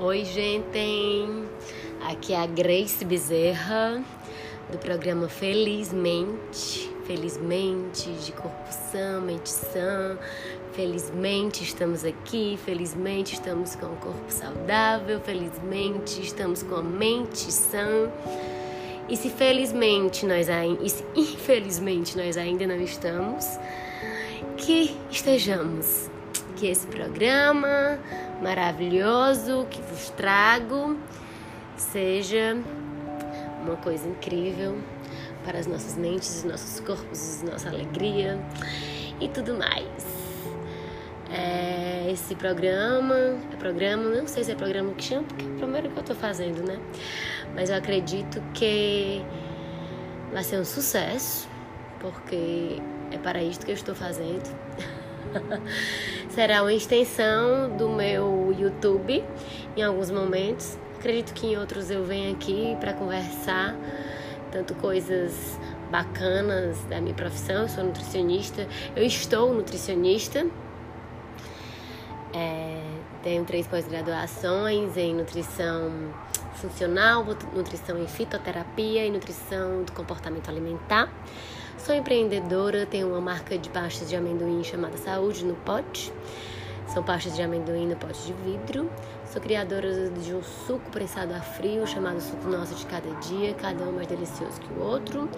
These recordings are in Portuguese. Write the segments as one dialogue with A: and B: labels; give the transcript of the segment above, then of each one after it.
A: Oi, gente! Aqui é a Grace Bezerra, do programa Felizmente. Felizmente, de corpo sã, mente sã. Felizmente estamos aqui, felizmente estamos com o corpo saudável, felizmente estamos com a mente sã. E se felizmente nós ainda, e se infelizmente nós ainda não estamos, que estejamos. Que esse programa maravilhoso que vos trago seja uma coisa incrível para as nossas mentes, os nossos corpos, nossa alegria e tudo mais. É, esse programa, é programa, não sei se é programa que chama, porque é o primeiro que eu tô fazendo, né? Mas eu acredito que vai ser um sucesso, porque é para isto que eu estou fazendo. Será uma extensão do meu YouTube em alguns momentos. Acredito que em outros eu venho aqui para conversar, tanto coisas bacanas da minha profissão. Eu sou nutricionista, eu estou nutricionista. É, tenho três pós-graduações em nutrição funcional, nutrição em fitoterapia e nutrição do comportamento alimentar. Sou empreendedora, tenho uma marca de pastas de amendoim chamada Saúde no Pote. São pastas de amendoim no pote de vidro. Sou criadora de um suco prensado a frio chamado Suco Nosso de Cada Dia, cada um mais delicioso que o outro.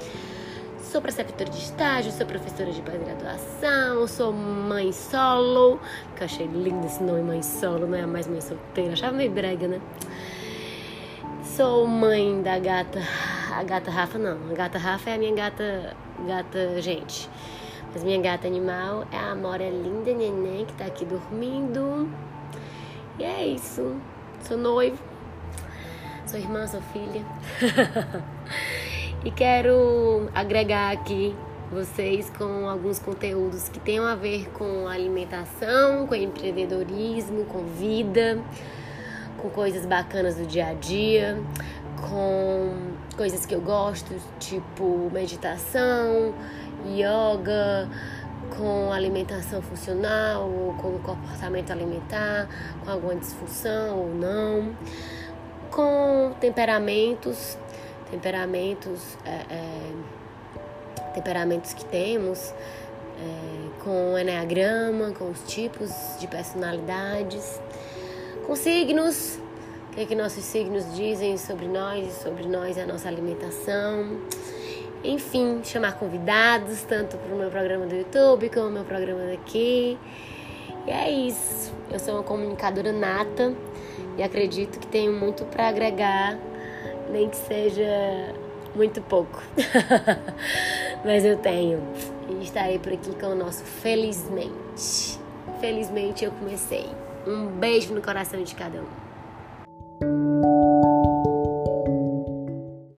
A: Sou preceptora de estágio, sou professora de pós-graduação, sou mãe solo, que eu achei lindo esse nome, mãe solo, não é mais mãe solteira, achava meio brega, né? Sou mãe da gata, a gata Rafa não, a gata Rafa é a minha gata, gata gente. Mas minha gata animal é a Amora linda neném que tá aqui dormindo. E é isso. Sou noivo, sou irmã, sou filha. e quero agregar aqui vocês com alguns conteúdos que tenham a ver com alimentação, com empreendedorismo, com vida com coisas bacanas do dia a dia, com coisas que eu gosto, tipo meditação, yoga, com alimentação funcional, ou com comportamento alimentar, com alguma disfunção ou não, com temperamentos, temperamentos, é, é, temperamentos que temos, é, com enneagrama, com os tipos de personalidades com signos, o que, é que nossos signos dizem sobre nós e sobre nós a nossa alimentação. Enfim, chamar convidados, tanto para o meu programa do YouTube como o meu programa daqui. E é isso. Eu sou uma comunicadora nata e acredito que tenho muito para agregar, nem que seja muito pouco. Mas eu tenho. E estarei por aqui com o nosso Felizmente. Felizmente eu comecei. Um beijo no coração de cada um.